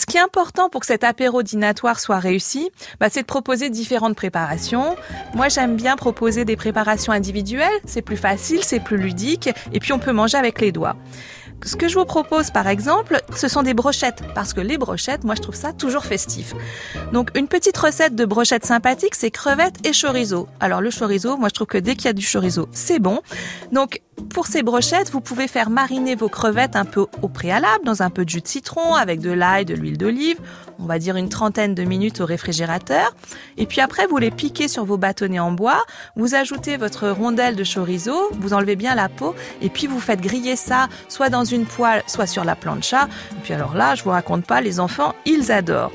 ce qui est important pour que cet apéro dînatoire soit réussi, bah, c'est de proposer différentes préparations. Moi, j'aime bien proposer des préparations individuelles. C'est plus facile, c'est plus ludique, et puis on peut manger avec les doigts. Ce que je vous propose par exemple, ce sont des brochettes, parce que les brochettes, moi je trouve ça toujours festif. Donc une petite recette de brochettes sympathiques, c'est crevettes et chorizo. Alors le chorizo, moi je trouve que dès qu'il y a du chorizo, c'est bon. Donc pour ces brochettes, vous pouvez faire mariner vos crevettes un peu au préalable dans un peu de jus de citron avec de l'ail, de l'huile d'olive, on va dire une trentaine de minutes au réfrigérateur. Et puis après, vous les piquez sur vos bâtonnets en bois, vous ajoutez votre rondelle de chorizo, vous enlevez bien la peau et puis vous faites griller ça soit dans une poêle, soit sur la plancha. Et puis alors là, je vous raconte pas, les enfants, ils adorent.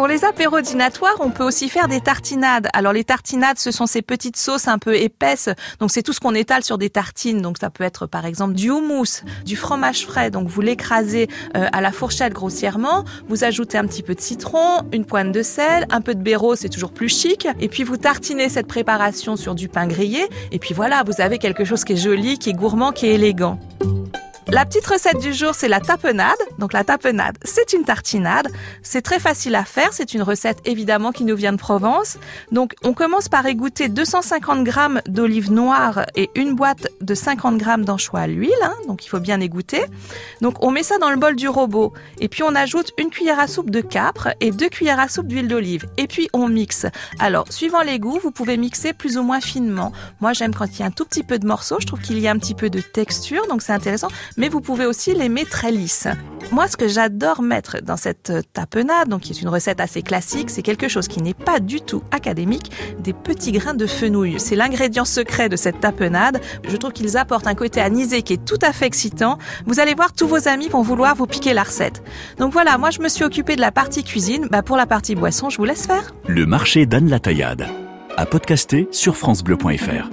Pour les apéros dînatoires, on peut aussi faire des tartinades. Alors les tartinades, ce sont ces petites sauces un peu épaisses. Donc c'est tout ce qu'on étale sur des tartines. Donc ça peut être par exemple du houmous, du fromage frais. Donc vous l'écrasez euh, à la fourchette grossièrement. Vous ajoutez un petit peu de citron, une pointe de sel, un peu de béro, c'est toujours plus chic. Et puis vous tartinez cette préparation sur du pain grillé. Et puis voilà, vous avez quelque chose qui est joli, qui est gourmand, qui est élégant. La petite recette du jour, c'est la tapenade. Donc la tapenade, c'est une tartinade. C'est très facile à faire. C'est une recette évidemment qui nous vient de Provence. Donc on commence par égoutter 250 grammes d'olives noires et une boîte de 50 grammes d'anchois à l'huile. Hein. donc il faut bien égoutter. Donc on met ça dans le bol du robot. Et puis on ajoute une cuillère à soupe de capre et deux cuillères à soupe d'huile d'olive. Et puis on mixe. Alors suivant les goûts, vous pouvez mixer plus ou moins finement. Moi j'aime quand il y a un tout petit peu de morceaux. Je trouve qu'il y a un petit peu de texture. Donc c'est intéressant mais vous pouvez aussi les mettre très lisses. Moi, ce que j'adore mettre dans cette tapenade, donc qui est une recette assez classique, c'est quelque chose qui n'est pas du tout académique, des petits grains de fenouil. C'est l'ingrédient secret de cette tapenade. Je trouve qu'ils apportent un côté anisé qui est tout à fait excitant. Vous allez voir, tous vos amis vont vouloir vous piquer la recette. Donc voilà, moi je me suis occupée de la partie cuisine. Bah pour la partie boisson, je vous laisse faire. Le marché d'Anne Taillade. À podcaster sur francebleu.fr.